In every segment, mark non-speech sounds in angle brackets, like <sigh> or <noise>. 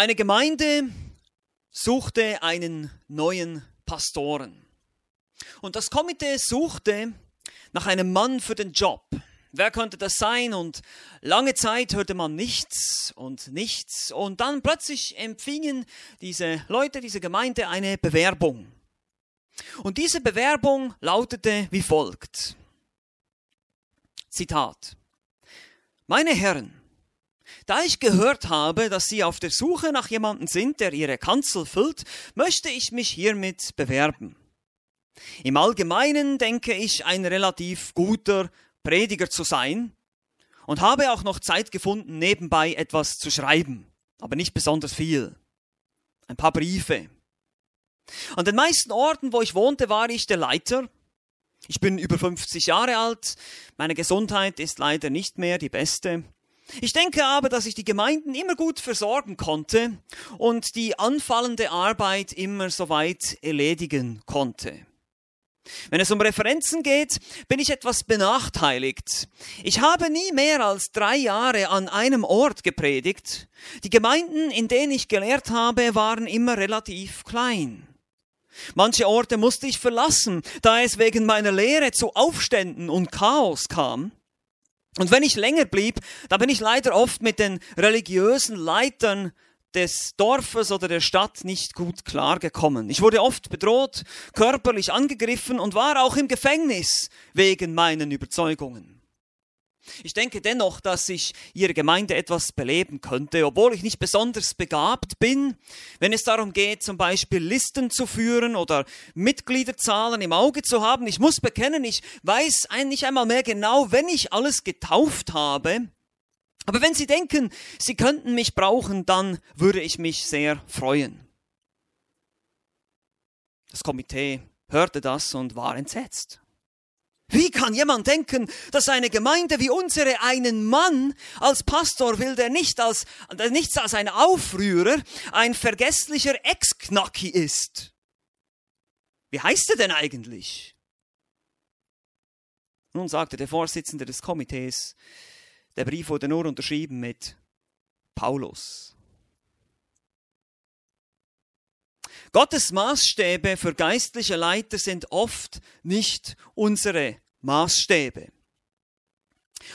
Eine Gemeinde suchte einen neuen Pastoren. Und das Komitee suchte nach einem Mann für den Job. Wer könnte das sein? Und lange Zeit hörte man nichts und nichts. Und dann plötzlich empfingen diese Leute, diese Gemeinde eine Bewerbung. Und diese Bewerbung lautete wie folgt. Zitat. Meine Herren, da ich gehört habe, dass Sie auf der Suche nach jemandem sind, der Ihre Kanzel füllt, möchte ich mich hiermit bewerben. Im Allgemeinen denke ich, ein relativ guter Prediger zu sein und habe auch noch Zeit gefunden, nebenbei etwas zu schreiben, aber nicht besonders viel. Ein paar Briefe. An den meisten Orten, wo ich wohnte, war ich der Leiter. Ich bin über 50 Jahre alt, meine Gesundheit ist leider nicht mehr die beste. Ich denke aber, dass ich die Gemeinden immer gut versorgen konnte und die anfallende Arbeit immer soweit erledigen konnte. Wenn es um Referenzen geht, bin ich etwas benachteiligt. Ich habe nie mehr als drei Jahre an einem Ort gepredigt. Die Gemeinden, in denen ich gelehrt habe, waren immer relativ klein. Manche Orte musste ich verlassen, da es wegen meiner Lehre zu Aufständen und Chaos kam. Und wenn ich länger blieb, da bin ich leider oft mit den religiösen Leitern des Dorfes oder der Stadt nicht gut klargekommen. Ich wurde oft bedroht, körperlich angegriffen und war auch im Gefängnis wegen meinen Überzeugungen. Ich denke dennoch, dass ich Ihre Gemeinde etwas beleben könnte, obwohl ich nicht besonders begabt bin, wenn es darum geht, zum Beispiel Listen zu führen oder Mitgliederzahlen im Auge zu haben. Ich muss bekennen, ich weiß nicht einmal mehr genau, wenn ich alles getauft habe. Aber wenn Sie denken, Sie könnten mich brauchen, dann würde ich mich sehr freuen. Das Komitee hörte das und war entsetzt. Wie kann jemand denken, dass eine Gemeinde wie unsere einen Mann als Pastor will, der nicht als, der nichts als ein Aufrührer, ein vergesslicher Ex-Knacki ist? Wie heißt er denn eigentlich? Nun sagte der Vorsitzende des Komitees, der Brief wurde nur unterschrieben mit Paulus. Gottes Maßstäbe für geistliche Leiter sind oft nicht unsere Maßstäbe.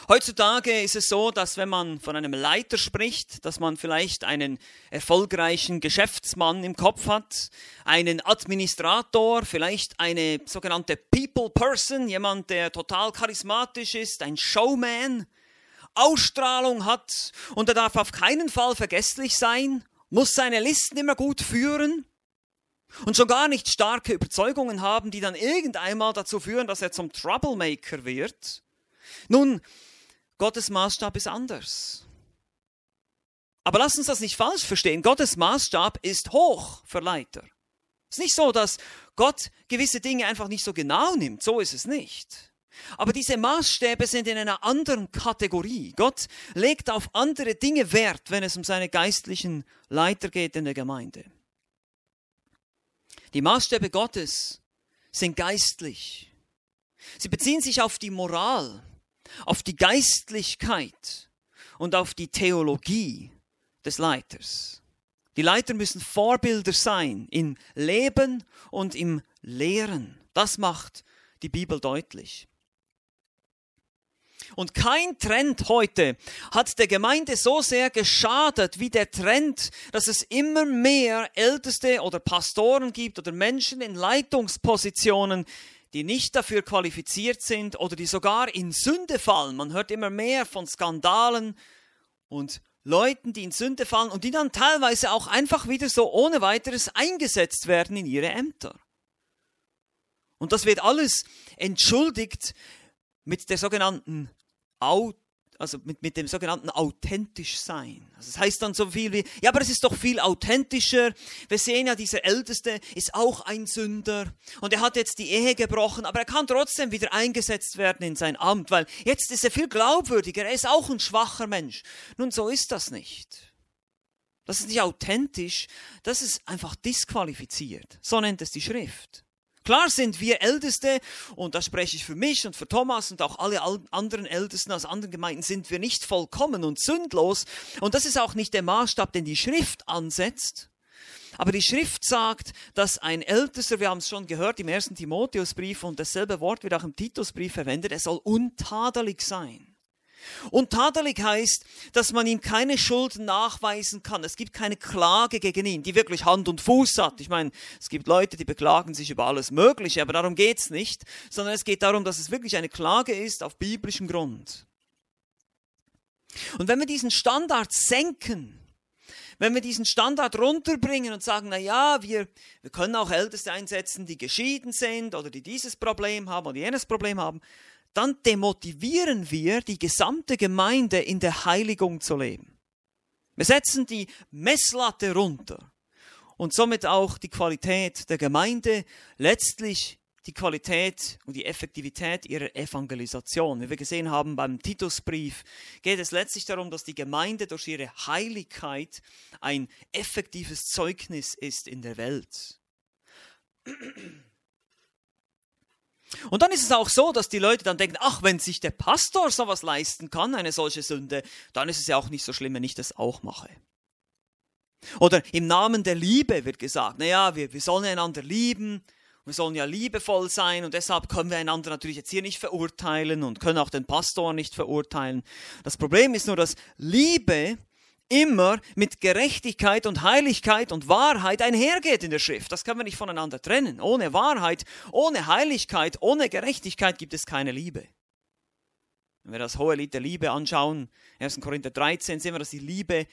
Heutzutage ist es so, dass wenn man von einem Leiter spricht, dass man vielleicht einen erfolgreichen Geschäftsmann im Kopf hat, einen Administrator, vielleicht eine sogenannte People Person, jemand, der total charismatisch ist, ein Showman, Ausstrahlung hat und er darf auf keinen Fall vergesslich sein, muss seine Listen immer gut führen und schon gar nicht starke Überzeugungen haben, die dann irgendeinmal dazu führen, dass er zum Troublemaker wird. Nun, Gottes Maßstab ist anders. Aber lass uns das nicht falsch verstehen. Gottes Maßstab ist hoch für Leiter. Es ist nicht so, dass Gott gewisse Dinge einfach nicht so genau nimmt. So ist es nicht. Aber diese Maßstäbe sind in einer anderen Kategorie. Gott legt auf andere Dinge Wert, wenn es um seine geistlichen Leiter geht in der Gemeinde. Die Maßstäbe Gottes sind geistlich. Sie beziehen sich auf die Moral, auf die Geistlichkeit und auf die Theologie des Leiters. Die Leiter müssen Vorbilder sein im Leben und im Lehren. Das macht die Bibel deutlich. Und kein Trend heute hat der Gemeinde so sehr geschadet wie der Trend, dass es immer mehr Älteste oder Pastoren gibt oder Menschen in Leitungspositionen, die nicht dafür qualifiziert sind oder die sogar in Sünde fallen. Man hört immer mehr von Skandalen und Leuten, die in Sünde fallen und die dann teilweise auch einfach wieder so ohne weiteres eingesetzt werden in ihre Ämter. Und das wird alles entschuldigt mit der sogenannten also mit, mit dem sogenannten authentisch sein. Also das heißt dann so viel wie, ja, aber es ist doch viel authentischer. Wir sehen ja, dieser Älteste ist auch ein Sünder und er hat jetzt die Ehe gebrochen, aber er kann trotzdem wieder eingesetzt werden in sein Amt, weil jetzt ist er viel glaubwürdiger, er ist auch ein schwacher Mensch. Nun, so ist das nicht. Das ist nicht authentisch, das ist einfach disqualifiziert. So nennt es die Schrift. Klar sind wir Älteste, und da spreche ich für mich und für Thomas und auch alle anderen Ältesten aus anderen Gemeinden, sind wir nicht vollkommen und sündlos. Und das ist auch nicht der Maßstab, den die Schrift ansetzt. Aber die Schrift sagt, dass ein Ältester, wir haben es schon gehört im ersten Timotheusbrief und dasselbe Wort wird auch im Titusbrief verwendet, er soll untadelig sein. Und tadelig heißt, dass man ihm keine Schuld nachweisen kann. Es gibt keine Klage gegen ihn, die wirklich Hand und Fuß hat. Ich meine, es gibt Leute, die beklagen sich über alles Mögliche, aber darum geht's nicht, sondern es geht darum, dass es wirklich eine Klage ist auf biblischem Grund. Und wenn wir diesen Standard senken, wenn wir diesen Standard runterbringen und sagen, na ja, wir, wir können auch Älteste einsetzen, die geschieden sind oder die dieses Problem haben oder jenes Problem haben, dann demotivieren wir die gesamte Gemeinde in der Heiligung zu leben. Wir setzen die Messlatte runter und somit auch die Qualität der Gemeinde, letztlich die Qualität und die Effektivität ihrer Evangelisation. Wie wir gesehen haben beim Titusbrief, geht es letztlich darum, dass die Gemeinde durch ihre Heiligkeit ein effektives Zeugnis ist in der Welt. Und dann ist es auch so, dass die Leute dann denken, ach, wenn sich der Pastor sowas leisten kann, eine solche Sünde, dann ist es ja auch nicht so schlimm, wenn ich das auch mache. Oder im Namen der Liebe wird gesagt, naja, wir, wir sollen einander lieben, wir sollen ja liebevoll sein und deshalb können wir einander natürlich jetzt hier nicht verurteilen und können auch den Pastor nicht verurteilen. Das Problem ist nur, dass Liebe immer mit Gerechtigkeit und Heiligkeit und Wahrheit einhergeht in der Schrift. Das können wir nicht voneinander trennen. Ohne Wahrheit, ohne Heiligkeit, ohne Gerechtigkeit gibt es keine Liebe. Wenn wir das hohe Lied der Liebe anschauen, 1. Korinther 13, sehen wir, dass die Liebe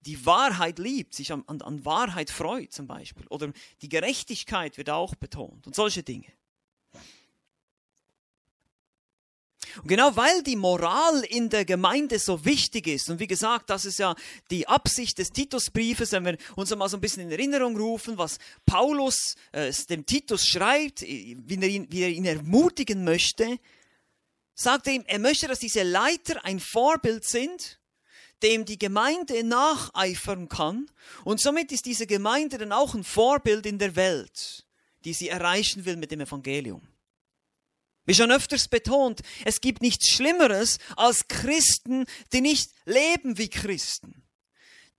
die Wahrheit liebt, sich an, an, an Wahrheit freut zum Beispiel. Oder die Gerechtigkeit wird auch betont und solche Dinge. Und genau weil die Moral in der Gemeinde so wichtig ist, und wie gesagt, das ist ja die Absicht des Titusbriefes, wenn wir uns mal so ein bisschen in Erinnerung rufen, was Paulus äh, dem Titus schreibt, wie er, ihn, wie er ihn ermutigen möchte, sagt er ihm, er möchte, dass diese Leiter ein Vorbild sind, dem die Gemeinde nacheifern kann, und somit ist diese Gemeinde dann auch ein Vorbild in der Welt, die sie erreichen will mit dem Evangelium. Wie schon öfters betont, es gibt nichts Schlimmeres als Christen, die nicht leben wie Christen.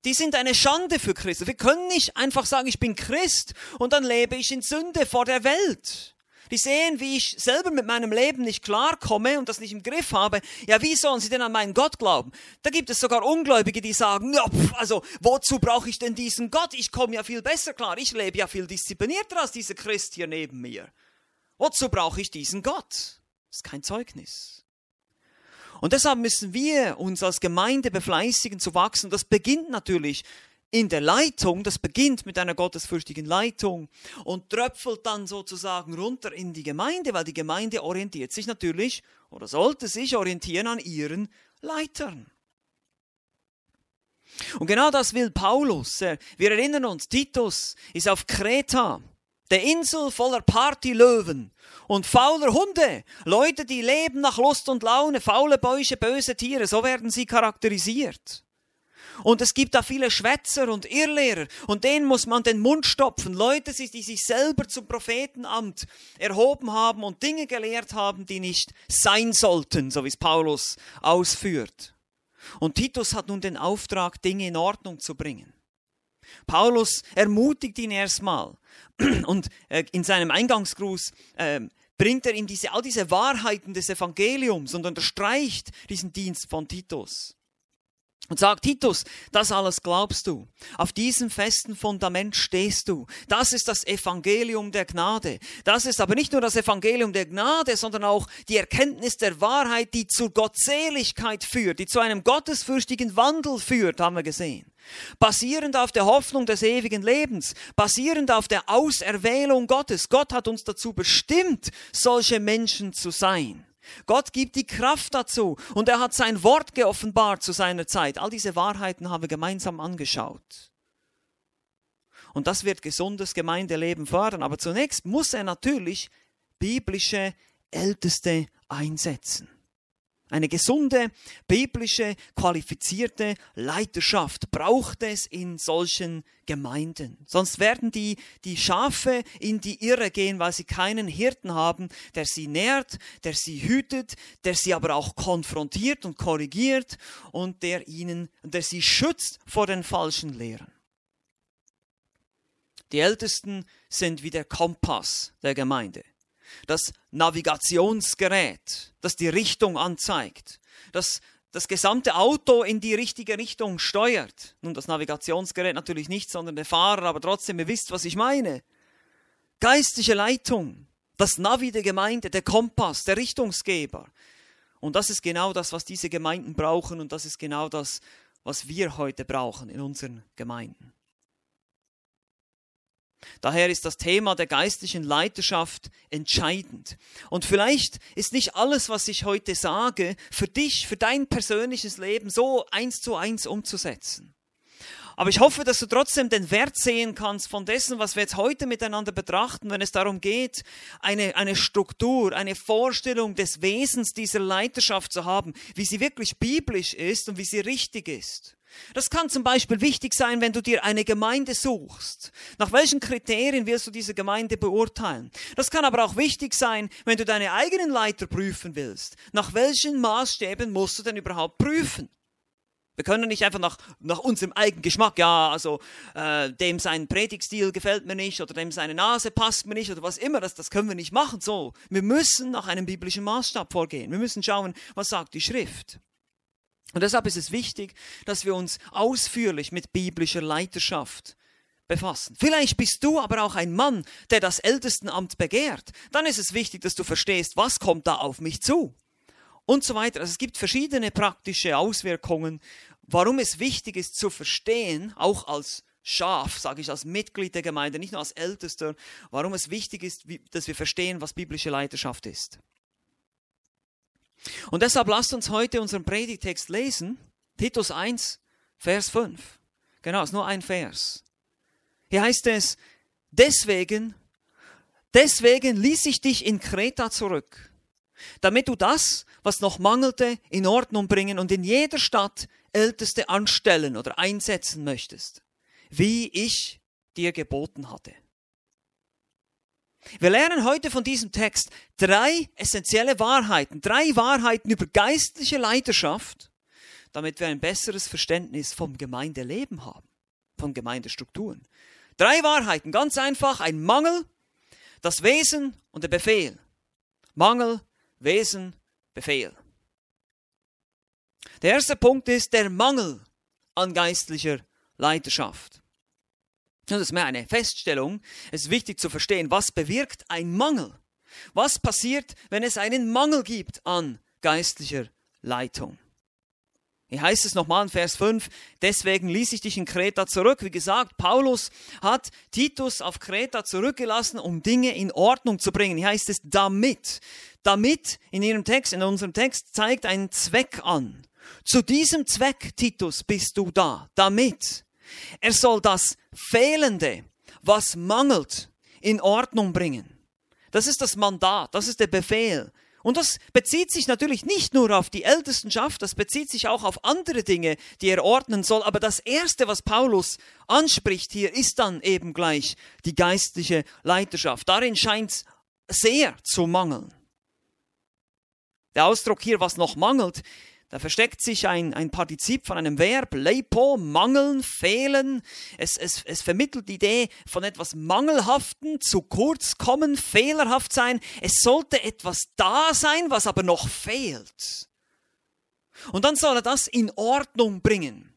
Die sind eine Schande für Christen. Wir können nicht einfach sagen, ich bin Christ und dann lebe ich in Sünde vor der Welt. Die sehen, wie ich selber mit meinem Leben nicht klarkomme und das nicht im Griff habe. Ja, wie sollen sie denn an meinen Gott glauben? Da gibt es sogar Ungläubige, die sagen, ja, pf, also wozu brauche ich denn diesen Gott? Ich komme ja viel besser klar. Ich lebe ja viel disziplinierter als dieser Christ hier neben mir. Wozu brauche ich diesen Gott? Das ist kein Zeugnis. Und deshalb müssen wir uns als Gemeinde befleißigen zu wachsen. Das beginnt natürlich in der Leitung, das beginnt mit einer gottesfürchtigen Leitung und tröpfelt dann sozusagen runter in die Gemeinde, weil die Gemeinde orientiert sich natürlich oder sollte sich orientieren an ihren Leitern. Und genau das will Paulus. Wir erinnern uns, Titus ist auf Kreta der Insel voller Partylöwen und fauler Hunde, Leute, die leben nach Lust und Laune, faule Bäuche, böse Tiere, so werden sie charakterisiert. Und es gibt da viele Schwätzer und Irrlehrer und denen muss man den Mund stopfen. Leute, die sich selber zum Prophetenamt erhoben haben und Dinge gelehrt haben, die nicht sein sollten, so wie es Paulus ausführt. Und Titus hat nun den Auftrag, Dinge in Ordnung zu bringen. Paulus ermutigt ihn erstmal und äh, in seinem Eingangsgruß äh, bringt er ihm diese, all diese Wahrheiten des Evangeliums und unterstreicht diesen Dienst von Titus. Und sagt, Titus, das alles glaubst du. Auf diesem festen Fundament stehst du. Das ist das Evangelium der Gnade. Das ist aber nicht nur das Evangelium der Gnade, sondern auch die Erkenntnis der Wahrheit, die zur Gottseligkeit führt, die zu einem gottesfürchtigen Wandel führt, haben wir gesehen. Basierend auf der Hoffnung des ewigen Lebens, basierend auf der Auserwählung Gottes. Gott hat uns dazu bestimmt, solche Menschen zu sein. Gott gibt die Kraft dazu und er hat sein Wort geoffenbart zu seiner Zeit. All diese Wahrheiten haben wir gemeinsam angeschaut. Und das wird gesundes Gemeindeleben fördern. Aber zunächst muss er natürlich biblische Älteste einsetzen. Eine gesunde, biblische, qualifizierte Leiterschaft braucht es in solchen Gemeinden. Sonst werden die, die Schafe in die Irre gehen, weil sie keinen Hirten haben, der sie nährt, der sie hütet, der sie aber auch konfrontiert und korrigiert und der ihnen, der sie schützt vor den falschen Lehren. Die Ältesten sind wie der Kompass der Gemeinde das Navigationsgerät, das die Richtung anzeigt, das das gesamte Auto in die richtige Richtung steuert. Nun, das Navigationsgerät natürlich nicht, sondern der Fahrer, aber trotzdem, ihr wisst, was ich meine. Geistliche Leitung, das Navi der Gemeinde, der Kompass, der Richtungsgeber. Und das ist genau das, was diese Gemeinden brauchen und das ist genau das, was wir heute brauchen in unseren Gemeinden. Daher ist das Thema der geistlichen Leiterschaft entscheidend. Und vielleicht ist nicht alles, was ich heute sage, für dich, für dein persönliches Leben so eins zu eins umzusetzen. Aber ich hoffe, dass du trotzdem den Wert sehen kannst von dessen, was wir jetzt heute miteinander betrachten, wenn es darum geht, eine, eine Struktur, eine Vorstellung des Wesens dieser Leiterschaft zu haben, wie sie wirklich biblisch ist und wie sie richtig ist. Das kann zum Beispiel wichtig sein, wenn du dir eine Gemeinde suchst. Nach welchen Kriterien willst du diese Gemeinde beurteilen? Das kann aber auch wichtig sein, wenn du deine eigenen Leiter prüfen willst. Nach welchen Maßstäben musst du denn überhaupt prüfen? Wir können nicht einfach nach, nach unserem eigenen Geschmack, ja, also äh, dem sein Predigstil gefällt mir nicht oder dem seine Nase passt mir nicht oder was immer, das, das können wir nicht machen. So, wir müssen nach einem biblischen Maßstab vorgehen. Wir müssen schauen, was sagt die Schrift. Und deshalb ist es wichtig, dass wir uns ausführlich mit biblischer Leiterschaft befassen. Vielleicht bist du aber auch ein Mann, der das Ältestenamt begehrt. Dann ist es wichtig, dass du verstehst, was kommt da auf mich zu. Und so weiter. Also es gibt verschiedene praktische Auswirkungen, warum es wichtig ist zu verstehen, auch als Schaf, sage ich als Mitglied der Gemeinde, nicht nur als Ältester, warum es wichtig ist, dass wir verstehen, was biblische Leiterschaft ist. Und deshalb lasst uns heute unseren Predigtext lesen. Titus 1, Vers 5. Genau, es ist nur ein Vers. Hier heißt es, deswegen, deswegen ließ ich dich in Kreta zurück, damit du das, was noch mangelte, in Ordnung bringen und in jeder Stadt Älteste anstellen oder einsetzen möchtest, wie ich dir geboten hatte. Wir lernen heute von diesem Text drei essentielle Wahrheiten, drei Wahrheiten über geistliche Leiterschaft, damit wir ein besseres Verständnis vom Gemeindeleben haben, von Gemeindestrukturen. Drei Wahrheiten, ganz einfach, ein Mangel, das Wesen und der Befehl. Mangel, Wesen, Befehl. Der erste Punkt ist der Mangel an geistlicher Leiterschaft. Das ist mehr eine Feststellung. Es ist wichtig zu verstehen, was bewirkt ein Mangel? Was passiert, wenn es einen Mangel gibt an geistlicher Leitung? Hier heißt es nochmal in Vers 5, deswegen ließ ich dich in Kreta zurück. Wie gesagt, Paulus hat Titus auf Kreta zurückgelassen, um Dinge in Ordnung zu bringen. Hier heißt es damit. Damit in ihrem Text, in unserem Text zeigt einen Zweck an. Zu diesem Zweck, Titus, bist du da. Damit. Er soll das Fehlende, was mangelt, in Ordnung bringen. Das ist das Mandat, das ist der Befehl. Und das bezieht sich natürlich nicht nur auf die Ältestenschaft, das bezieht sich auch auf andere Dinge, die er ordnen soll. Aber das Erste, was Paulus anspricht hier, ist dann eben gleich die geistliche Leiterschaft. Darin scheint es sehr zu mangeln. Der Ausdruck hier, was noch mangelt, da versteckt sich ein, ein Partizip von einem Verb, leipo, mangeln, fehlen. Es, es, es vermittelt die Idee von etwas Mangelhaften, zu kurz kommen, fehlerhaft sein. Es sollte etwas da sein, was aber noch fehlt. Und dann soll er das in Ordnung bringen.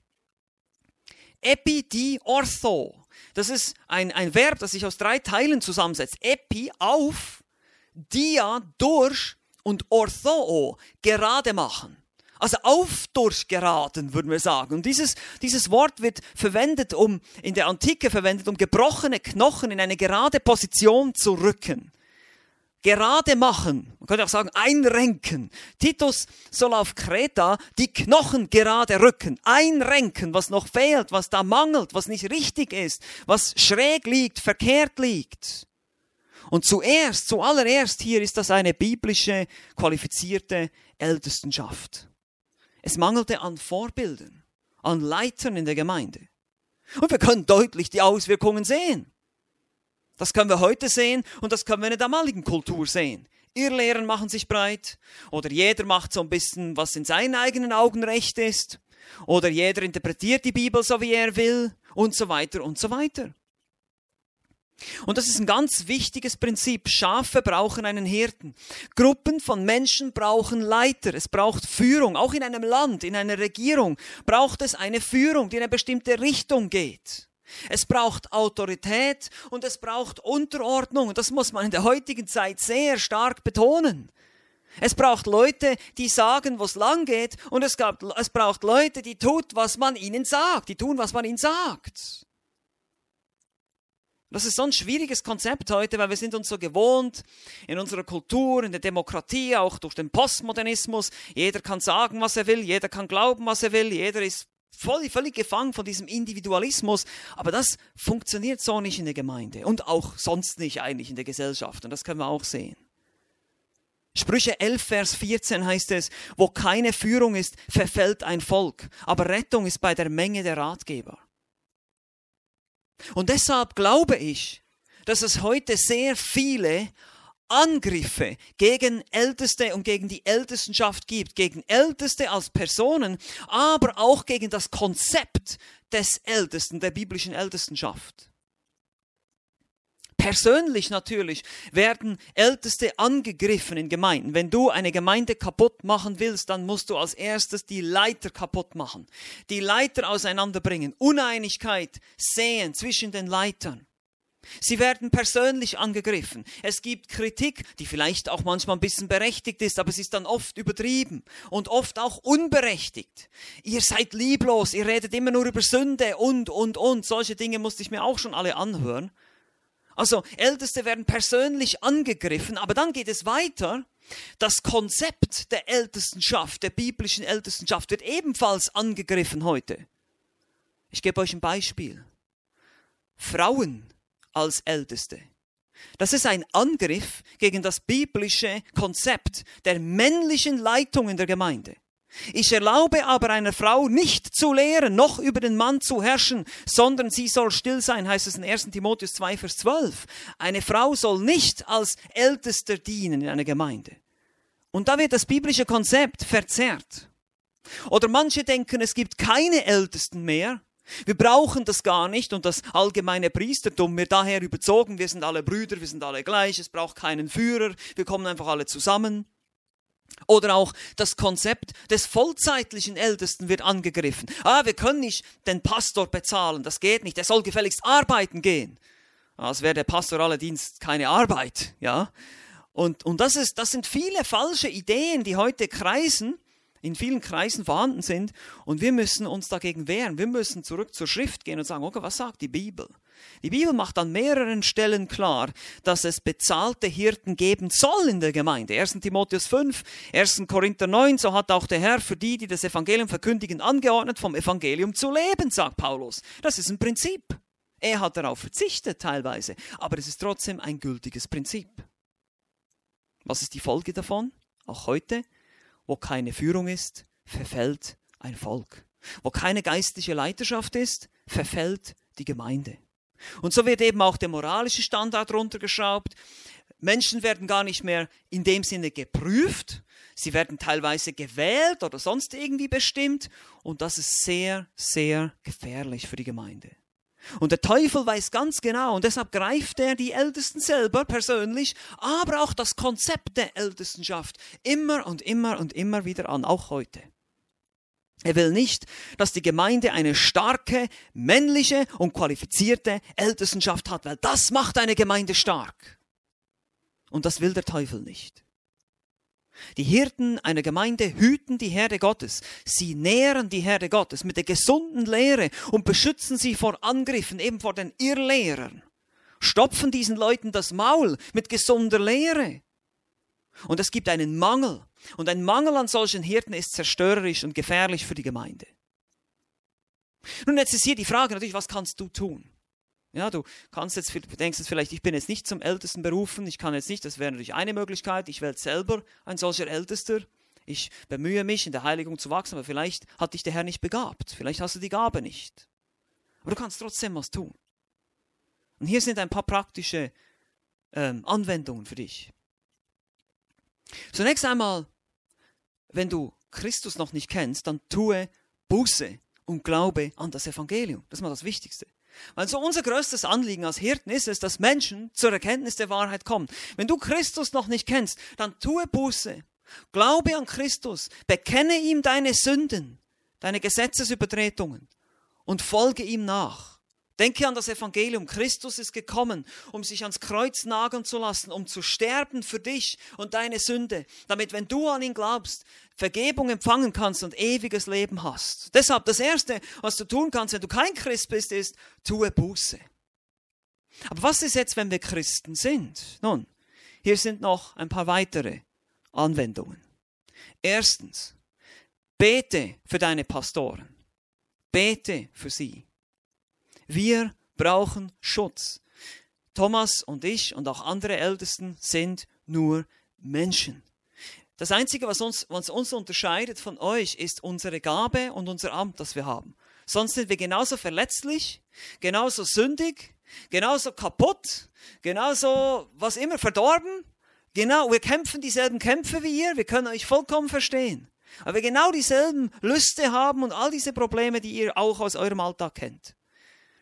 Epi di ortho. Das ist ein, ein Verb, das sich aus drei Teilen zusammensetzt. Epi, auf, dia, durch und ortho, gerade machen. Also auf durchgeraten, würden wir sagen. Und dieses, dieses Wort wird verwendet, um, in der Antike verwendet, um gebrochene Knochen in eine gerade Position zu rücken. Gerade machen. Man könnte auch sagen, einrenken. Titus soll auf Kreta die Knochen gerade rücken. Einrenken, was noch fehlt, was da mangelt, was nicht richtig ist, was schräg liegt, verkehrt liegt. Und zuerst, zuallererst hier ist das eine biblische, qualifizierte Ältestenschaft. Es mangelte an Vorbildern, an Leitern in der Gemeinde. Und wir können deutlich die Auswirkungen sehen. Das können wir heute sehen und das können wir in der damaligen Kultur sehen. Irrlehren machen sich breit oder jeder macht so ein bisschen, was in seinen eigenen Augen recht ist oder jeder interpretiert die Bibel so, wie er will und so weiter und so weiter. Und das ist ein ganz wichtiges Prinzip. Schafe brauchen einen Hirten. Gruppen von Menschen brauchen Leiter. Es braucht Führung. Auch in einem Land, in einer Regierung braucht es eine Führung, die in eine bestimmte Richtung geht. Es braucht Autorität und es braucht Unterordnung. Und das muss man in der heutigen Zeit sehr stark betonen. Es braucht Leute, die sagen, wo es lang geht, und es, gab, es braucht Leute, die tut, was man ihnen sagt, die tun, was man ihnen sagt. Das ist so ein schwieriges Konzept heute, weil wir sind uns so gewohnt in unserer Kultur, in der Demokratie, auch durch den Postmodernismus. Jeder kann sagen, was er will, jeder kann glauben, was er will, jeder ist voll, völlig gefangen von diesem Individualismus. Aber das funktioniert so nicht in der Gemeinde und auch sonst nicht eigentlich in der Gesellschaft. Und das können wir auch sehen. Sprüche 11, Vers 14 heißt es, wo keine Führung ist, verfällt ein Volk, aber Rettung ist bei der Menge der Ratgeber. Und deshalb glaube ich, dass es heute sehr viele Angriffe gegen Älteste und gegen die Ältestenschaft gibt, gegen Älteste als Personen, aber auch gegen das Konzept des Ältesten, der biblischen Ältestenschaft. Persönlich natürlich werden Älteste angegriffen in Gemeinden. Wenn du eine Gemeinde kaputt machen willst, dann musst du als erstes die Leiter kaputt machen. Die Leiter auseinanderbringen. Uneinigkeit sehen zwischen den Leitern. Sie werden persönlich angegriffen. Es gibt Kritik, die vielleicht auch manchmal ein bisschen berechtigt ist, aber sie ist dann oft übertrieben und oft auch unberechtigt. Ihr seid lieblos, ihr redet immer nur über Sünde und, und, und. Solche Dinge musste ich mir auch schon alle anhören. Also Älteste werden persönlich angegriffen, aber dann geht es weiter. Das Konzept der Ältestenschaft, der biblischen Ältestenschaft wird ebenfalls angegriffen heute. Ich gebe euch ein Beispiel. Frauen als Älteste. Das ist ein Angriff gegen das biblische Konzept der männlichen Leitung in der Gemeinde. Ich erlaube aber einer Frau nicht zu lehren, noch über den Mann zu herrschen, sondern sie soll still sein, heißt es in 1 Timotheus 2, Vers 12. Eine Frau soll nicht als Ältester dienen in einer Gemeinde. Und da wird das biblische Konzept verzerrt. Oder manche denken, es gibt keine Ältesten mehr. Wir brauchen das gar nicht und das allgemeine Priestertum wird daher überzogen. Wir sind alle Brüder, wir sind alle gleich, es braucht keinen Führer, wir kommen einfach alle zusammen. Oder auch das Konzept des vollzeitlichen Ältesten wird angegriffen. Ah, wir können nicht den Pastor bezahlen, das geht nicht, er soll gefälligst arbeiten gehen. Als wäre der pastorale Dienst keine Arbeit, ja. Und, und das, ist, das sind viele falsche Ideen, die heute kreisen in vielen Kreisen vorhanden sind. Und wir müssen uns dagegen wehren. Wir müssen zurück zur Schrift gehen und sagen, okay, was sagt die Bibel? Die Bibel macht an mehreren Stellen klar, dass es bezahlte Hirten geben soll in der Gemeinde. 1. Timotheus 5, 1. Korinther 9, so hat auch der Herr für die, die das Evangelium verkündigen, angeordnet, vom Evangelium zu leben, sagt Paulus. Das ist ein Prinzip. Er hat darauf verzichtet teilweise, aber es ist trotzdem ein gültiges Prinzip. Was ist die Folge davon? Auch heute wo keine Führung ist, verfällt ein Volk. Wo keine geistliche Leiterschaft ist, verfällt die Gemeinde. Und so wird eben auch der moralische Standard runtergeschraubt. Menschen werden gar nicht mehr in dem Sinne geprüft, sie werden teilweise gewählt oder sonst irgendwie bestimmt und das ist sehr, sehr gefährlich für die Gemeinde. Und der Teufel weiß ganz genau und deshalb greift er die Ältesten selber persönlich, aber auch das Konzept der Ältestenschaft immer und immer und immer wieder an, auch heute. Er will nicht, dass die Gemeinde eine starke, männliche und qualifizierte Ältestenschaft hat, weil das macht eine Gemeinde stark. Und das will der Teufel nicht. Die Hirten einer Gemeinde hüten die Herde Gottes. Sie nähren die Herde Gottes mit der gesunden Lehre und beschützen sie vor Angriffen, eben vor den Irrlehrern. Stopfen diesen Leuten das Maul mit gesunder Lehre. Und es gibt einen Mangel. Und ein Mangel an solchen Hirten ist zerstörerisch und gefährlich für die Gemeinde. Nun, jetzt ist hier die Frage natürlich, was kannst du tun? Ja, du kannst jetzt, denkst jetzt vielleicht, ich bin jetzt nicht zum Ältesten berufen, ich kann jetzt nicht, das wäre natürlich eine Möglichkeit, ich werde selber ein solcher Ältester. Ich bemühe mich, in der Heiligung zu wachsen, aber vielleicht hat dich der Herr nicht begabt, vielleicht hast du die Gabe nicht. Aber du kannst trotzdem was tun. Und hier sind ein paar praktische ähm, Anwendungen für dich. Zunächst einmal, wenn du Christus noch nicht kennst, dann tue Buße und Glaube an das Evangelium. Das ist mal das Wichtigste. Weil so unser größtes Anliegen als Hirten ist es, dass Menschen zur Erkenntnis der Wahrheit kommen. Wenn du Christus noch nicht kennst, dann tue Buße. Glaube an Christus. Bekenne ihm deine Sünden, deine Gesetzesübertretungen und folge ihm nach. Denke an das Evangelium. Christus ist gekommen, um sich ans Kreuz nageln zu lassen, um zu sterben für dich und deine Sünde, damit, wenn du an ihn glaubst, Vergebung empfangen kannst und ewiges Leben hast. Deshalb das Erste, was du tun kannst, wenn du kein Christ bist, ist, tue Buße. Aber was ist jetzt, wenn wir Christen sind? Nun, hier sind noch ein paar weitere Anwendungen. Erstens, bete für deine Pastoren. Bete für sie. Wir brauchen Schutz. Thomas und ich und auch andere Ältesten sind nur Menschen. Das Einzige, was uns, was uns unterscheidet von euch, ist unsere Gabe und unser Amt, das wir haben. Sonst sind wir genauso verletzlich, genauso sündig, genauso kaputt, genauso was immer verdorben. Genau, wir kämpfen dieselben Kämpfe wie ihr, wir können euch vollkommen verstehen. Aber wir genau dieselben Lüste haben und all diese Probleme, die ihr auch aus eurem Alltag kennt.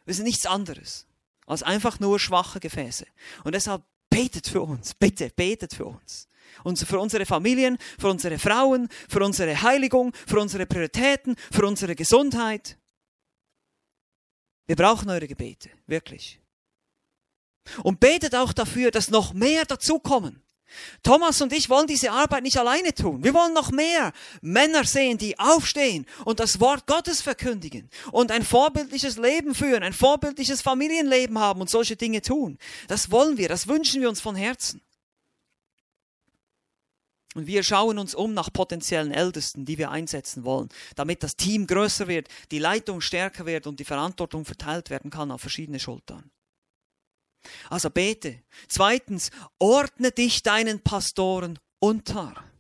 Wir sind nichts anderes als einfach nur schwache Gefäße. Und deshalb betet für uns, bitte betet für uns. Und für unsere Familien, für unsere Frauen, für unsere Heiligung, für unsere Prioritäten, für unsere Gesundheit. Wir brauchen eure Gebete, wirklich. Und betet auch dafür, dass noch mehr dazukommen. Thomas und ich wollen diese Arbeit nicht alleine tun. Wir wollen noch mehr Männer sehen, die aufstehen und das Wort Gottes verkündigen und ein vorbildliches Leben führen, ein vorbildliches Familienleben haben und solche Dinge tun. Das wollen wir, das wünschen wir uns von Herzen. Und wir schauen uns um nach potenziellen Ältesten, die wir einsetzen wollen, damit das Team größer wird, die Leitung stärker wird und die Verantwortung verteilt werden kann auf verschiedene Schultern. Also bete. Zweitens, ordne dich deinen Pastoren unter.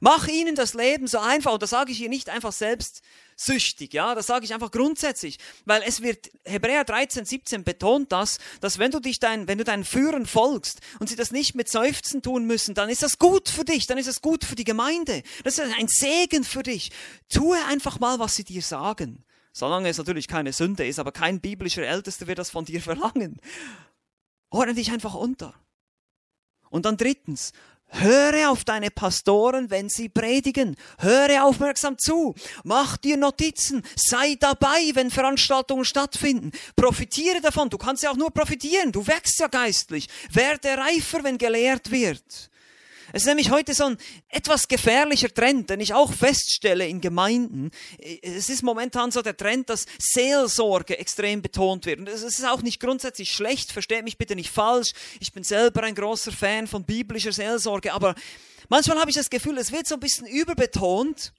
Mach ihnen das Leben so einfach, und das sage ich hier nicht einfach selbstsüchtig, ja, das sage ich einfach grundsätzlich, weil es wird, Hebräer 13, 17 betont das, dass wenn du dich dein, wenn du deinen Führern folgst und sie das nicht mit Seufzen tun müssen, dann ist das gut für dich, dann ist das gut für die Gemeinde, das ist ein Segen für dich. Tue einfach mal, was sie dir sagen. Solange es natürlich keine Sünde ist, aber kein biblischer Ältester wird das von dir <laughs> verlangen. Ordne dich einfach unter. Und dann drittens, Höre auf deine Pastoren, wenn sie predigen. Höre aufmerksam zu. Mach dir Notizen. Sei dabei, wenn Veranstaltungen stattfinden. Profitiere davon. Du kannst ja auch nur profitieren. Du wächst ja geistlich. Werde reifer, wenn gelehrt wird. Es ist nämlich heute so ein etwas gefährlicher Trend, den ich auch feststelle in Gemeinden. Es ist momentan so der Trend, dass Seelsorge extrem betont wird. Und es ist auch nicht grundsätzlich schlecht, versteht mich bitte nicht falsch. Ich bin selber ein großer Fan von biblischer Seelsorge, aber manchmal habe ich das Gefühl, es wird so ein bisschen überbetont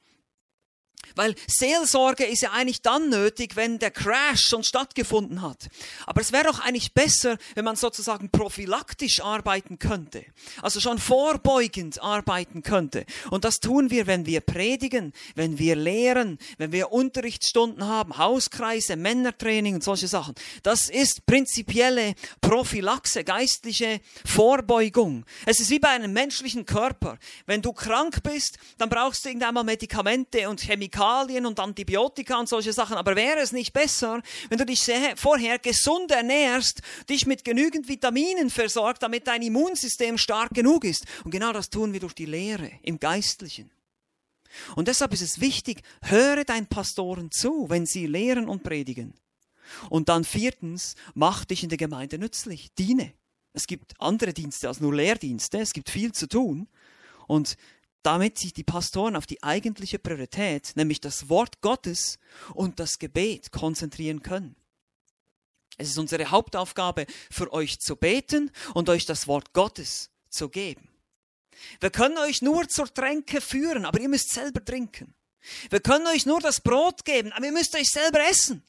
weil Seelsorge ist ja eigentlich dann nötig, wenn der Crash schon stattgefunden hat. Aber es wäre doch eigentlich besser, wenn man sozusagen prophylaktisch arbeiten könnte. Also schon vorbeugend arbeiten könnte. Und das tun wir, wenn wir predigen, wenn wir lehren, wenn wir Unterrichtsstunden haben, Hauskreise, Männertraining und solche Sachen. Das ist prinzipielle Prophylaxe, geistliche Vorbeugung. Es ist wie bei einem menschlichen Körper. Wenn du krank bist, dann brauchst du irgendwann mal Medikamente und Chemikalien Chemikalien und Antibiotika und solche Sachen. Aber wäre es nicht besser, wenn du dich vorher gesund ernährst, dich mit genügend Vitaminen versorgt, damit dein Immunsystem stark genug ist? Und genau das tun wir durch die Lehre im Geistlichen. Und deshalb ist es wichtig, höre deinen Pastoren zu, wenn sie lehren und predigen. Und dann viertens, mach dich in der Gemeinde nützlich, diene. Es gibt andere Dienste als nur Lehrdienste, es gibt viel zu tun. Und damit sich die Pastoren auf die eigentliche Priorität, nämlich das Wort Gottes und das Gebet konzentrieren können. Es ist unsere Hauptaufgabe, für euch zu beten und euch das Wort Gottes zu geben. Wir können euch nur zur Tränke führen, aber ihr müsst selber trinken. Wir können euch nur das Brot geben, aber ihr müsst euch selber essen.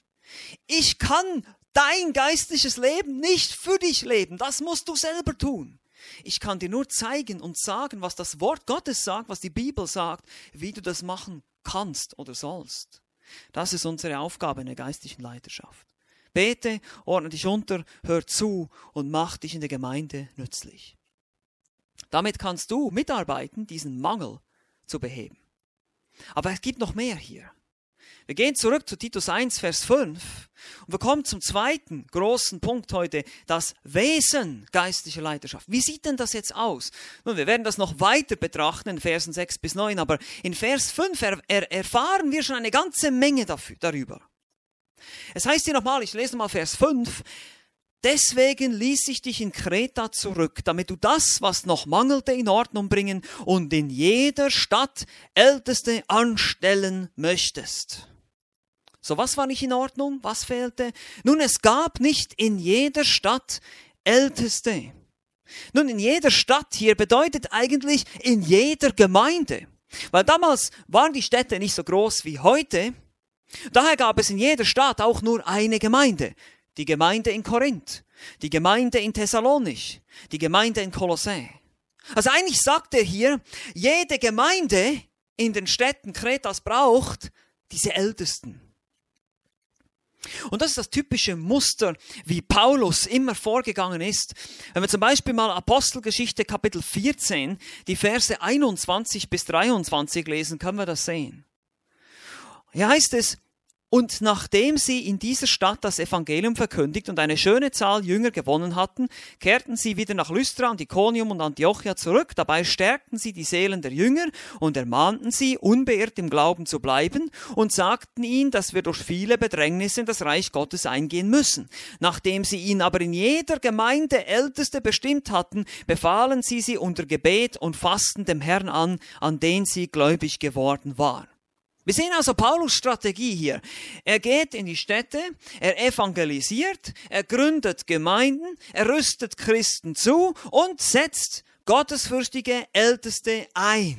Ich kann dein geistliches Leben nicht für dich leben. Das musst du selber tun. Ich kann dir nur zeigen und sagen, was das Wort Gottes sagt, was die Bibel sagt, wie du das machen kannst oder sollst. Das ist unsere Aufgabe in der geistlichen Leiterschaft. Bete, ordne dich unter, hör zu und mach dich in der Gemeinde nützlich. Damit kannst du mitarbeiten, diesen Mangel zu beheben. Aber es gibt noch mehr hier. Wir gehen zurück zu Titus 1, Vers 5 und wir kommen zum zweiten großen Punkt heute, das Wesen geistlicher Leiterschaft. Wie sieht denn das jetzt aus? Nun, wir werden das noch weiter betrachten in Versen 6 bis 9, aber in Vers 5 er, er, erfahren wir schon eine ganze Menge dafür, darüber. Es heißt hier nochmal, ich lese mal Vers 5, Deswegen ließ ich dich in Kreta zurück, damit du das, was noch mangelte, in Ordnung bringen und in jeder Stadt Älteste anstellen möchtest. So, was war nicht in Ordnung? Was fehlte? Nun, es gab nicht in jeder Stadt Älteste. Nun, in jeder Stadt hier bedeutet eigentlich in jeder Gemeinde. Weil damals waren die Städte nicht so groß wie heute. Daher gab es in jeder Stadt auch nur eine Gemeinde. Die Gemeinde in Korinth, die Gemeinde in Thessalonich, die Gemeinde in Kolossä. Also eigentlich sagt er hier, jede Gemeinde in den Städten Kretas braucht diese Ältesten. Und das ist das typische Muster, wie Paulus immer vorgegangen ist. Wenn wir zum Beispiel mal Apostelgeschichte Kapitel 14, die Verse 21 bis 23 lesen, können wir das sehen. Hier heißt es, und nachdem sie in dieser Stadt das Evangelium verkündigt und eine schöne Zahl Jünger gewonnen hatten, kehrten sie wieder nach Lystra und Iconium und Antiochia zurück. Dabei stärkten sie die Seelen der Jünger und ermahnten sie, unbeirrt im Glauben zu bleiben und sagten ihnen, dass wir durch viele Bedrängnisse in das Reich Gottes eingehen müssen. Nachdem sie ihn aber in jeder Gemeinde Älteste bestimmt hatten, befahlen sie sie unter Gebet und Fasten dem Herrn an, an den sie gläubig geworden waren. Wir sehen also Paulus Strategie hier. Er geht in die Städte, er evangelisiert, er gründet Gemeinden, er rüstet Christen zu und setzt gottesfürchtige Älteste ein.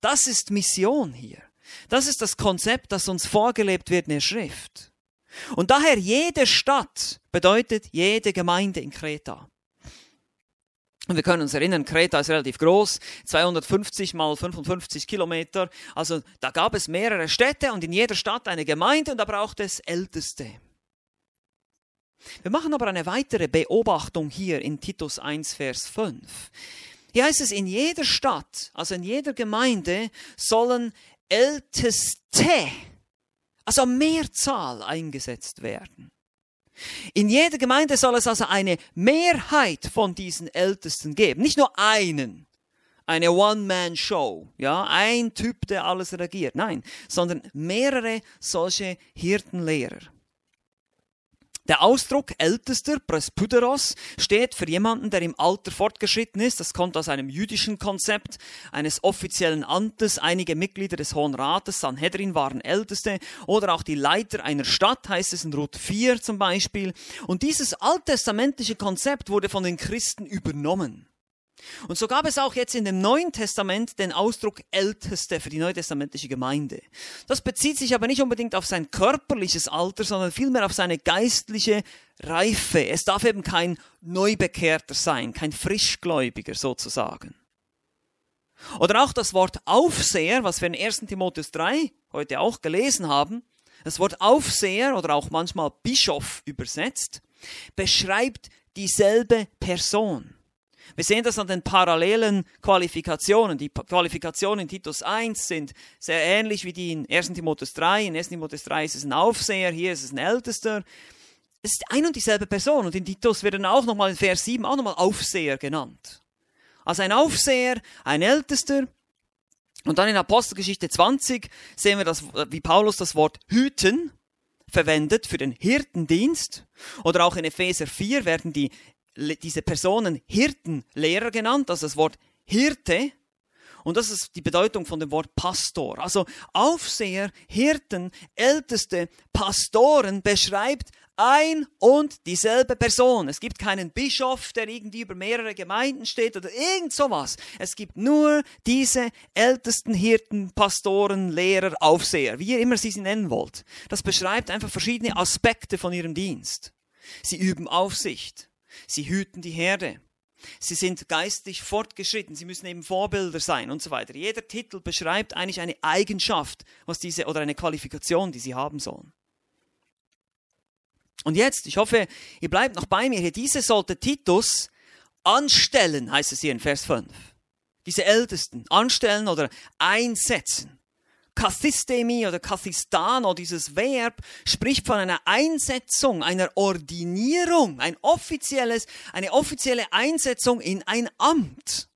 Das ist Mission hier. Das ist das Konzept, das uns vorgelebt wird in der Schrift. Und daher jede Stadt bedeutet jede Gemeinde in Kreta. Und wir können uns erinnern, Kreta ist relativ groß, 250 mal 55 Kilometer. Also da gab es mehrere Städte und in jeder Stadt eine Gemeinde und da braucht es Älteste. Wir machen aber eine weitere Beobachtung hier in Titus 1, Vers 5. Hier heißt es, in jeder Stadt, also in jeder Gemeinde sollen Älteste, also Mehrzahl eingesetzt werden. In jeder Gemeinde soll es also eine Mehrheit von diesen Ältesten geben, nicht nur einen, eine One-Man-Show, ja, ein Typ, der alles regiert, nein, sondern mehrere solche Hirtenlehrer. Der Ausdruck ältester, Presbyteros, steht für jemanden, der im Alter fortgeschritten ist. Das kommt aus einem jüdischen Konzept eines offiziellen Amtes. Einige Mitglieder des Hohen Rates, Sanhedrin, waren Älteste oder auch die Leiter einer Stadt, heißt es in Ruth 4 zum Beispiel. Und dieses alttestamentliche Konzept wurde von den Christen übernommen. Und so gab es auch jetzt in dem Neuen Testament den Ausdruck Älteste für die neutestamentliche Gemeinde. Das bezieht sich aber nicht unbedingt auf sein körperliches Alter, sondern vielmehr auf seine geistliche Reife. Es darf eben kein Neubekehrter sein, kein Frischgläubiger sozusagen. Oder auch das Wort Aufseher, was wir in 1 Timotheus 3 heute auch gelesen haben, das Wort Aufseher oder auch manchmal Bischof übersetzt, beschreibt dieselbe Person. Wir sehen das an den parallelen Qualifikationen. Die Qualifikationen in Titus 1 sind sehr ähnlich wie die in 1 Timotheus 3. In 1 Timotheus 3 ist es ein Aufseher, hier ist es ein Ältester. Es ist ein und dieselbe Person. Und in Titus wird dann auch nochmal in Vers 7 auch nochmal Aufseher genannt. Also ein Aufseher, ein Ältester. Und dann in Apostelgeschichte 20 sehen wir, das, wie Paulus das Wort hüten verwendet für den Hirtendienst. Oder auch in Epheser 4 werden die diese Personen Hirtenlehrer genannt, also das Wort Hirte. Und das ist die Bedeutung von dem Wort Pastor. Also Aufseher, Hirten, Älteste, Pastoren beschreibt ein und dieselbe Person. Es gibt keinen Bischof, der irgendwie über mehrere Gemeinden steht oder irgend sowas. Es gibt nur diese ältesten Hirten, Pastoren, Lehrer, Aufseher, wie ihr immer sie sie nennen wollt. Das beschreibt einfach verschiedene Aspekte von ihrem Dienst. Sie üben Aufsicht. Sie hüten die Herde. Sie sind geistig fortgeschritten, sie müssen eben Vorbilder sein und so weiter. Jeder Titel beschreibt eigentlich eine Eigenschaft, was diese oder eine Qualifikation, die sie haben sollen. Und jetzt, ich hoffe, ihr bleibt noch bei mir hier. Diese sollte Titus anstellen, heißt es hier in Vers 5. Diese Ältesten anstellen oder einsetzen. Kathistemi oder Kathistano, dieses Verb, spricht von einer Einsetzung, einer Ordinierung, ein offizielles, eine offizielle Einsetzung in ein Amt.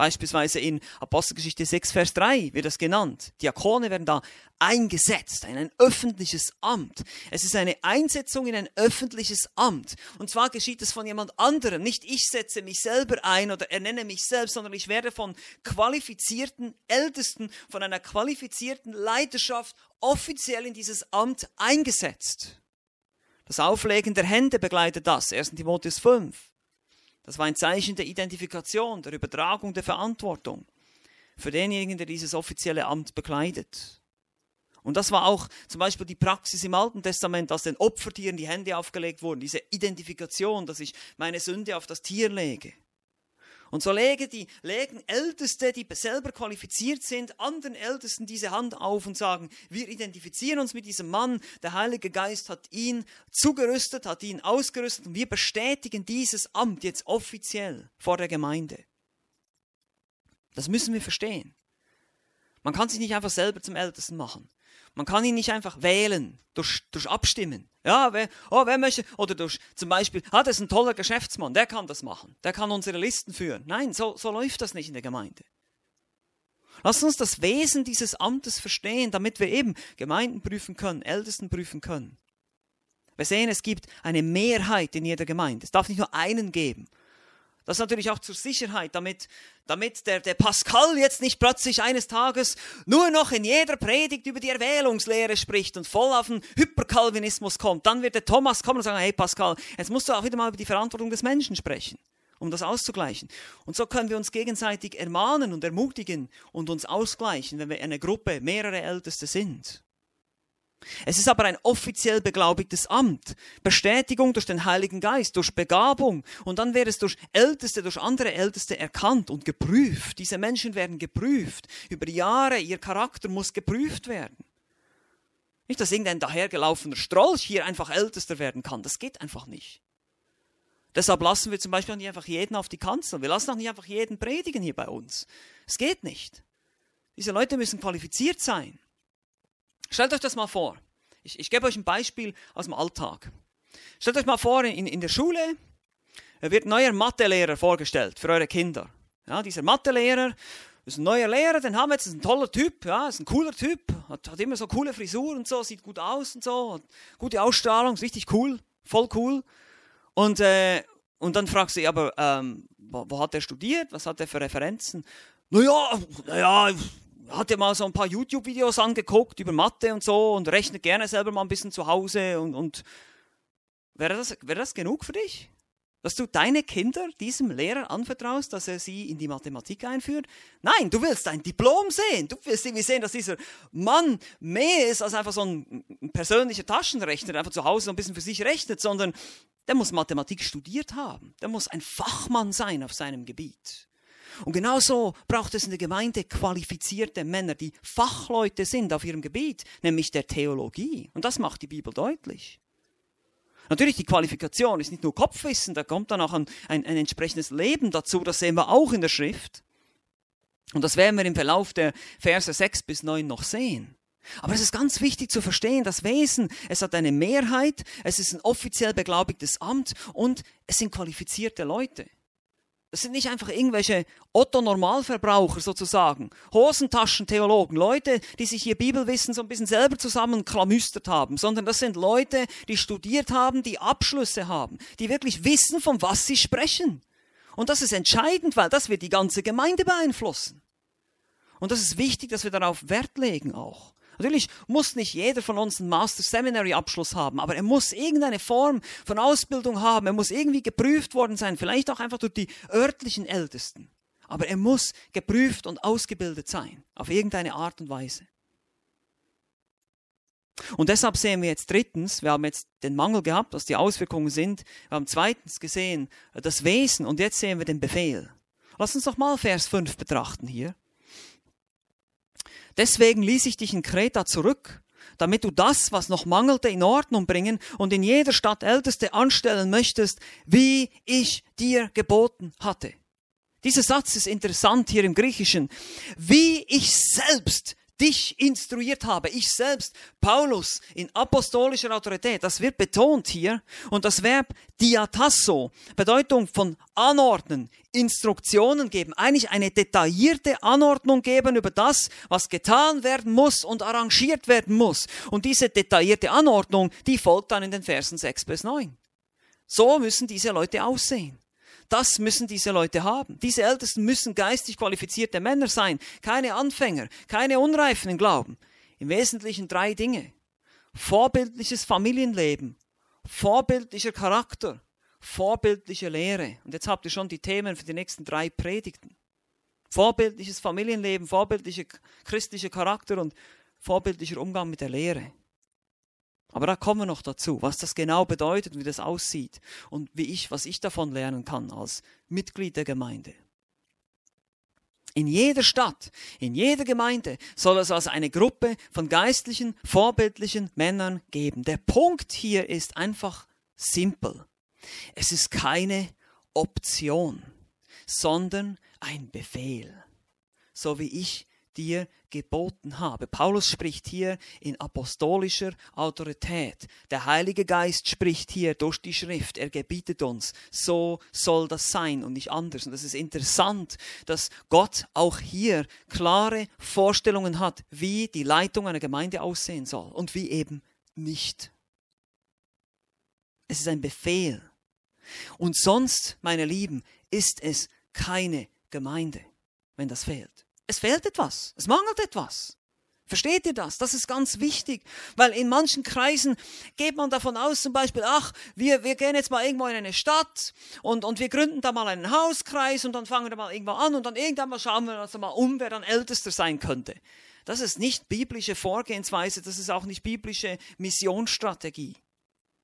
Beispielsweise in Apostelgeschichte 6, Vers 3 wird das genannt. Diakone werden da eingesetzt, in ein öffentliches Amt. Es ist eine Einsetzung in ein öffentliches Amt. Und zwar geschieht es von jemand anderem. Nicht ich setze mich selber ein oder ernenne mich selbst, sondern ich werde von qualifizierten Ältesten, von einer qualifizierten Leiterschaft offiziell in dieses Amt eingesetzt. Das Auflegen der Hände begleitet das. 1. Timotheus 5. Das war ein Zeichen der Identifikation, der Übertragung der Verantwortung für denjenigen, der dieses offizielle Amt bekleidet. Und das war auch zum Beispiel die Praxis im Alten Testament, dass den Opfertieren die Hände aufgelegt wurden, diese Identifikation, dass ich meine Sünde auf das Tier lege. Und so legen die legen Älteste, die selber qualifiziert sind, anderen Ältesten diese Hand auf und sagen, wir identifizieren uns mit diesem Mann, der Heilige Geist hat ihn zugerüstet, hat ihn ausgerüstet und wir bestätigen dieses Amt jetzt offiziell vor der Gemeinde. Das müssen wir verstehen. Man kann sich nicht einfach selber zum Ältesten machen. Man kann ihn nicht einfach wählen, durch, durch Abstimmen. Ja, wer, oh, wer möchte, oder durch, zum Beispiel, ah, das ist ein toller Geschäftsmann, der kann das machen, der kann unsere Listen führen. Nein, so, so läuft das nicht in der Gemeinde. Lass uns das Wesen dieses Amtes verstehen, damit wir eben Gemeinden prüfen können, Ältesten prüfen können. Wir sehen, es gibt eine Mehrheit in jeder Gemeinde. Es darf nicht nur einen geben. Das natürlich auch zur Sicherheit, damit, damit der, der Pascal jetzt nicht plötzlich eines Tages nur noch in jeder Predigt über die Erwählungslehre spricht und voll auf den Hyperkalvinismus kommt. Dann wird der Thomas kommen und sagen, hey Pascal, jetzt musst du auch wieder mal über die Verantwortung des Menschen sprechen, um das auszugleichen. Und so können wir uns gegenseitig ermahnen und ermutigen und uns ausgleichen, wenn wir eine Gruppe, mehrere Älteste sind. Es ist aber ein offiziell beglaubigtes Amt. Bestätigung durch den Heiligen Geist, durch Begabung. Und dann wird es durch Älteste, durch andere Älteste erkannt und geprüft. Diese Menschen werden geprüft. Über Jahre, ihr Charakter muss geprüft werden. Nicht, dass irgendein dahergelaufener Strolch hier einfach Ältester werden kann. Das geht einfach nicht. Deshalb lassen wir zum Beispiel nicht einfach jeden auf die Kanzel. Wir lassen auch nicht einfach jeden predigen hier bei uns. Es geht nicht. Diese Leute müssen qualifiziert sein. Stellt euch das mal vor. Ich, ich gebe euch ein Beispiel aus dem Alltag. Stellt euch mal vor, in, in der Schule wird ein neuer Mathelehrer vorgestellt für eure Kinder. Ja, dieser Mathelehrer ist ein neuer Lehrer, den haben wir jetzt, ist ein toller Typ, ja, ist ein cooler Typ, hat, hat immer so coole Frisur und so, sieht gut aus und so, hat gute Ausstrahlung, ist richtig cool, voll cool. Und, äh, und dann fragst du, aber ähm, wo, wo, hat er studiert, was hat er für Referenzen? Naja, naja, hat ja mal so ein paar YouTube-Videos angeguckt über Mathe und so und rechnet gerne selber mal ein bisschen zu Hause und, und wäre das, wäre das genug für dich? Dass du deine Kinder diesem Lehrer anvertraust, dass er sie in die Mathematik einführt? Nein, du willst ein Diplom sehen. Du willst irgendwie sehen, dass dieser Mann mehr ist als einfach so ein persönlicher Taschenrechner, der einfach zu Hause so ein bisschen für sich rechnet, sondern der muss Mathematik studiert haben. Der muss ein Fachmann sein auf seinem Gebiet. Und genauso braucht es in der Gemeinde qualifizierte Männer, die Fachleute sind auf ihrem Gebiet, nämlich der Theologie. Und das macht die Bibel deutlich. Natürlich, die Qualifikation ist nicht nur Kopfwissen, da kommt dann auch ein, ein, ein entsprechendes Leben dazu, das sehen wir auch in der Schrift. Und das werden wir im Verlauf der Verse 6 bis 9 noch sehen. Aber es ist ganz wichtig zu verstehen, das Wesen, es hat eine Mehrheit, es ist ein offiziell beglaubigtes Amt und es sind qualifizierte Leute. Das sind nicht einfach irgendwelche Otto-Normalverbraucher sozusagen, Hosentaschentheologen, Leute, die sich ihr Bibelwissen so ein bisschen selber zusammenklamüstert haben, sondern das sind Leute, die studiert haben, die Abschlüsse haben, die wirklich wissen, von was sie sprechen. Und das ist entscheidend, weil das wird die ganze Gemeinde beeinflussen. Und das ist wichtig, dass wir darauf Wert legen auch. Natürlich muss nicht jeder von uns einen Master Seminary Abschluss haben, aber er muss irgendeine Form von Ausbildung haben. Er muss irgendwie geprüft worden sein, vielleicht auch einfach durch die örtlichen Ältesten. Aber er muss geprüft und ausgebildet sein, auf irgendeine Art und Weise. Und deshalb sehen wir jetzt drittens, wir haben jetzt den Mangel gehabt, was die Auswirkungen sind. Wir haben zweitens gesehen das Wesen und jetzt sehen wir den Befehl. Lass uns doch mal Vers 5 betrachten hier. Deswegen ließ ich dich in Kreta zurück, damit du das, was noch mangelte, in Ordnung bringen und in jeder Stadt Älteste anstellen möchtest, wie ich dir geboten hatte. Dieser Satz ist interessant hier im Griechischen. Wie ich selbst dich instruiert habe. Ich selbst, Paulus, in apostolischer Autorität, das wird betont hier. Und das Verb diatasso, Bedeutung von anordnen, Instruktionen geben, eigentlich eine detaillierte Anordnung geben über das, was getan werden muss und arrangiert werden muss. Und diese detaillierte Anordnung, die folgt dann in den Versen 6 bis 9. So müssen diese Leute aussehen. Das müssen diese Leute haben. Diese Ältesten müssen geistig qualifizierte Männer sein, keine Anfänger, keine Unreifen im Glauben. Im Wesentlichen drei Dinge. Vorbildliches Familienleben, vorbildlicher Charakter, vorbildliche Lehre. Und jetzt habt ihr schon die Themen für die nächsten drei Predigten. Vorbildliches Familienleben, vorbildlicher christlicher Charakter und vorbildlicher Umgang mit der Lehre. Aber da kommen wir noch dazu, was das genau bedeutet, wie das aussieht und wie ich, was ich davon lernen kann als Mitglied der Gemeinde. In jeder Stadt, in jeder Gemeinde soll es also eine Gruppe von geistlichen, vorbildlichen Männern geben. Der Punkt hier ist einfach simpel. Es ist keine Option, sondern ein Befehl. So wie ich dir geboten habe. Paulus spricht hier in apostolischer Autorität. Der Heilige Geist spricht hier durch die Schrift. Er gebietet uns, so soll das sein und nicht anders. Und das ist interessant, dass Gott auch hier klare Vorstellungen hat, wie die Leitung einer Gemeinde aussehen soll und wie eben nicht. Es ist ein Befehl. Und sonst, meine Lieben, ist es keine Gemeinde, wenn das fehlt. Es fehlt etwas, es mangelt etwas. Versteht ihr das? Das ist ganz wichtig, weil in manchen Kreisen geht man davon aus, zum Beispiel, ach, wir, wir gehen jetzt mal irgendwo in eine Stadt und, und wir gründen da mal einen Hauskreis und dann fangen wir mal irgendwo an und dann irgendwann mal schauen wir uns mal um, wer dann Ältester sein könnte. Das ist nicht biblische Vorgehensweise, das ist auch nicht biblische Missionsstrategie.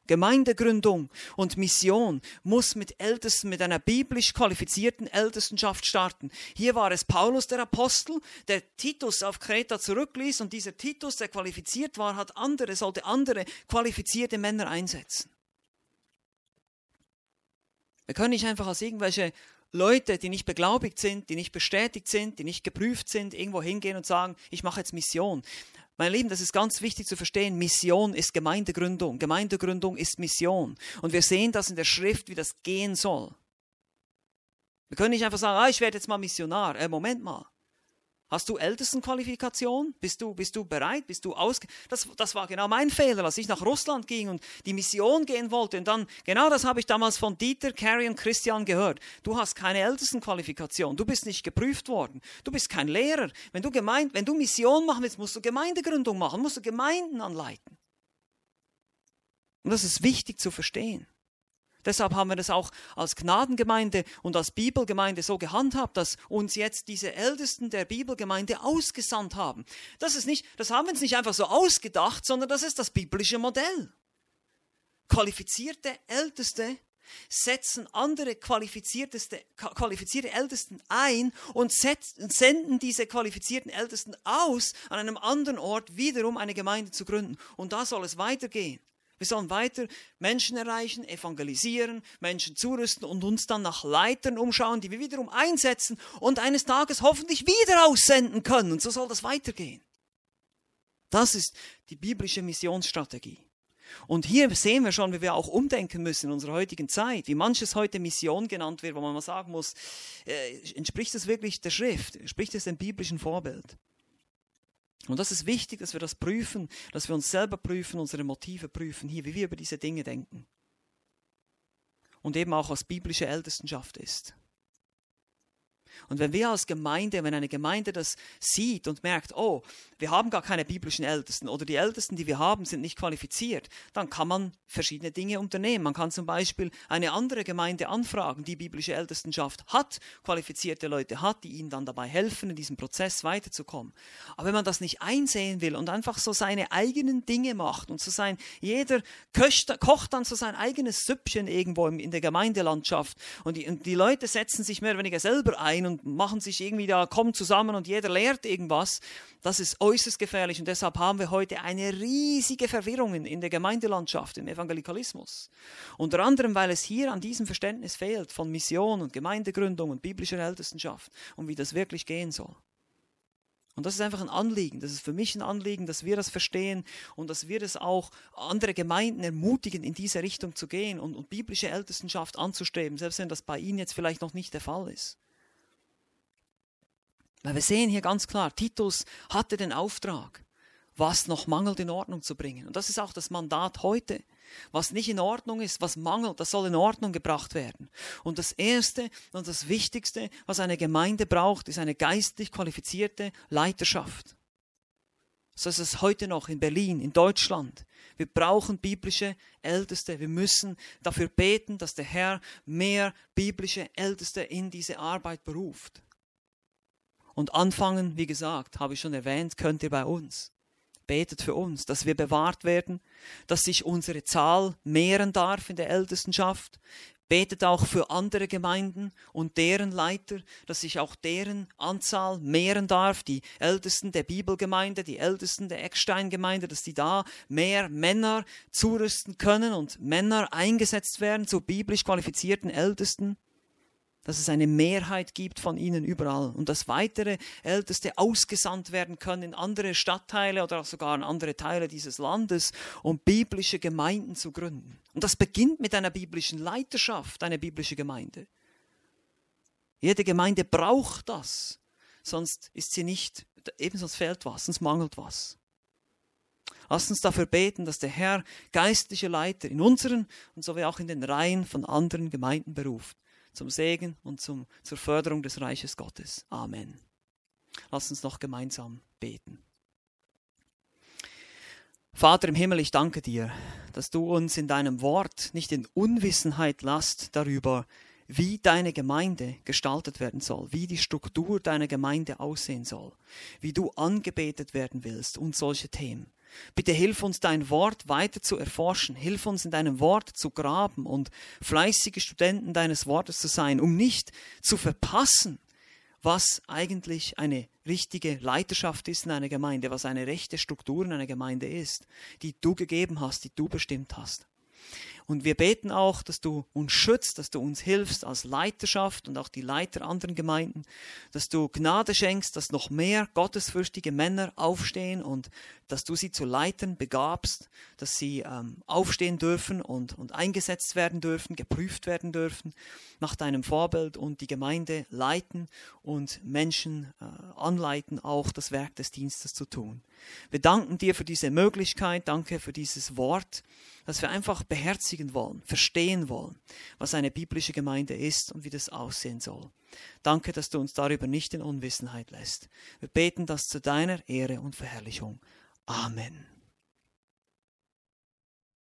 Gemeindegründung und Mission muss mit Ältesten, mit einer biblisch qualifizierten Ältestenschaft starten. Hier war es Paulus der Apostel, der Titus auf Kreta zurückließ und dieser Titus, der qualifiziert war, hat andere, sollte andere qualifizierte Männer einsetzen. Wir können nicht einfach als irgendwelche Leute, die nicht beglaubigt sind, die nicht bestätigt sind, die nicht geprüft sind, irgendwo hingehen und sagen, ich mache jetzt Mission. Meine Lieben, das ist ganz wichtig zu verstehen. Mission ist Gemeindegründung. Gemeindegründung ist Mission. Und wir sehen das in der Schrift, wie das gehen soll. Wir können nicht einfach sagen, ah, ich werde jetzt mal Missionar. Äh, Moment mal. Hast du Ältestenqualifikation? Bist du, bist du bereit? Bist du ausge... Das, das war genau mein Fehler, als ich nach Russland ging und die Mission gehen wollte. Und dann, genau das habe ich damals von Dieter, Carrie und Christian gehört. Du hast keine Ältestenqualifikation. Du bist nicht geprüft worden. Du bist kein Lehrer. Wenn du, gemeint, wenn du Mission machen willst, musst du Gemeindegründung machen, musst du Gemeinden anleiten. Und das ist wichtig zu verstehen. Deshalb haben wir das auch als Gnadengemeinde und als Bibelgemeinde so gehandhabt, dass uns jetzt diese Ältesten der Bibelgemeinde ausgesandt haben. Das ist nicht, das haben wir uns nicht einfach so ausgedacht, sondern das ist das biblische Modell. Qualifizierte Älteste setzen andere qualifizierte Ältesten ein und setzen, senden diese qualifizierten Ältesten aus, an einem anderen Ort wiederum eine Gemeinde zu gründen. Und da soll es weitergehen. Wir sollen weiter Menschen erreichen, evangelisieren, Menschen zurüsten und uns dann nach Leitern umschauen, die wir wiederum einsetzen und eines Tages hoffentlich wieder aussenden können. Und so soll das weitergehen. Das ist die biblische Missionsstrategie. Und hier sehen wir schon, wie wir auch umdenken müssen in unserer heutigen Zeit, wie manches heute Mission genannt wird, wo man mal sagen muss, äh, entspricht es wirklich der Schrift, entspricht es dem biblischen Vorbild. Und das ist wichtig, dass wir das prüfen, dass wir uns selber prüfen, unsere Motive prüfen, hier, wie wir über diese Dinge denken. Und eben auch was biblische Ältestenschaft ist. Und wenn wir als Gemeinde, wenn eine Gemeinde das sieht und merkt, oh, wir haben gar keine biblischen Ältesten oder die Ältesten, die wir haben, sind nicht qualifiziert, dann kann man verschiedene Dinge unternehmen. Man kann zum Beispiel eine andere Gemeinde anfragen, die biblische Ältestenschaft hat, qualifizierte Leute hat, die ihnen dann dabei helfen, in diesem Prozess weiterzukommen. Aber wenn man das nicht einsehen will und einfach so seine eigenen Dinge macht und so sein, jeder köcht, kocht dann so sein eigenes Süppchen irgendwo in der Gemeindelandschaft und die, und die Leute setzen sich mehr oder weniger selber ein und machen sich irgendwie da, kommen zusammen und jeder lehrt irgendwas, das ist äußerst gefährlich und deshalb haben wir heute eine riesige Verwirrung in der Gemeindelandschaft, im Evangelikalismus. Unter anderem, weil es hier an diesem Verständnis fehlt von Mission und Gemeindegründung und biblischer Ältestenschaft und wie das wirklich gehen soll. Und das ist einfach ein Anliegen. Das ist für mich ein Anliegen, dass wir das verstehen und dass wir das auch andere Gemeinden ermutigen, in diese Richtung zu gehen und, und biblische Ältestenschaft anzustreben, selbst wenn das bei Ihnen jetzt vielleicht noch nicht der Fall ist. Weil wir sehen hier ganz klar, Titus hatte den Auftrag, was noch mangelt in Ordnung zu bringen. Und das ist auch das Mandat heute. Was nicht in Ordnung ist, was mangelt, das soll in Ordnung gebracht werden. Und das Erste und das Wichtigste, was eine Gemeinde braucht, ist eine geistlich qualifizierte Leiterschaft. So ist es heute noch in Berlin, in Deutschland. Wir brauchen biblische Älteste. Wir müssen dafür beten, dass der Herr mehr biblische Älteste in diese Arbeit beruft. Und anfangen, wie gesagt, habe ich schon erwähnt, könnt ihr bei uns. Betet für uns, dass wir bewahrt werden, dass sich unsere Zahl mehren darf in der Ältestenschaft. Betet auch für andere Gemeinden und deren Leiter, dass sich auch deren Anzahl mehren darf, die Ältesten der Bibelgemeinde, die Ältesten der Ecksteingemeinde, dass die da mehr Männer zurüsten können und Männer eingesetzt werden zu biblisch qualifizierten Ältesten dass es eine Mehrheit gibt von ihnen überall und dass weitere Älteste ausgesandt werden können in andere Stadtteile oder auch sogar in andere Teile dieses Landes, um biblische Gemeinden zu gründen. Und das beginnt mit einer biblischen Leiterschaft, eine biblische Gemeinde. Jede Gemeinde braucht das, sonst ist sie nicht, eben sonst fehlt was, sonst mangelt was. Lasst uns dafür beten, dass der Herr geistliche Leiter in unseren und so wie auch in den Reihen von anderen Gemeinden beruft zum Segen und zum, zur Förderung des Reiches Gottes. Amen. Lass uns noch gemeinsam beten. Vater im Himmel, ich danke dir, dass du uns in deinem Wort nicht in Unwissenheit lasst darüber, wie deine Gemeinde gestaltet werden soll, wie die Struktur deiner Gemeinde aussehen soll, wie du angebetet werden willst und solche Themen. Bitte hilf uns, dein Wort weiter zu erforschen. Hilf uns, in deinem Wort zu graben und fleißige Studenten deines Wortes zu sein, um nicht zu verpassen, was eigentlich eine richtige Leiterschaft ist in einer Gemeinde, was eine rechte Struktur in einer Gemeinde ist, die du gegeben hast, die du bestimmt hast. Und wir beten auch, dass du uns schützt, dass du uns hilfst als Leiterschaft und auch die Leiter anderen Gemeinden, dass du Gnade schenkst, dass noch mehr gottesfürchtige Männer aufstehen und dass du sie zu leiten begabst, dass sie ähm, aufstehen dürfen und, und eingesetzt werden dürfen, geprüft werden dürfen nach deinem Vorbild und die Gemeinde leiten und Menschen äh, anleiten, auch das Werk des Dienstes zu tun. Wir danken dir für diese Möglichkeit, danke für dieses Wort, dass wir einfach beherzigen wollen, verstehen wollen, was eine biblische Gemeinde ist und wie das aussehen soll. Danke, dass du uns darüber nicht in Unwissenheit lässt. Wir beten das zu deiner Ehre und Verherrlichung. Amen.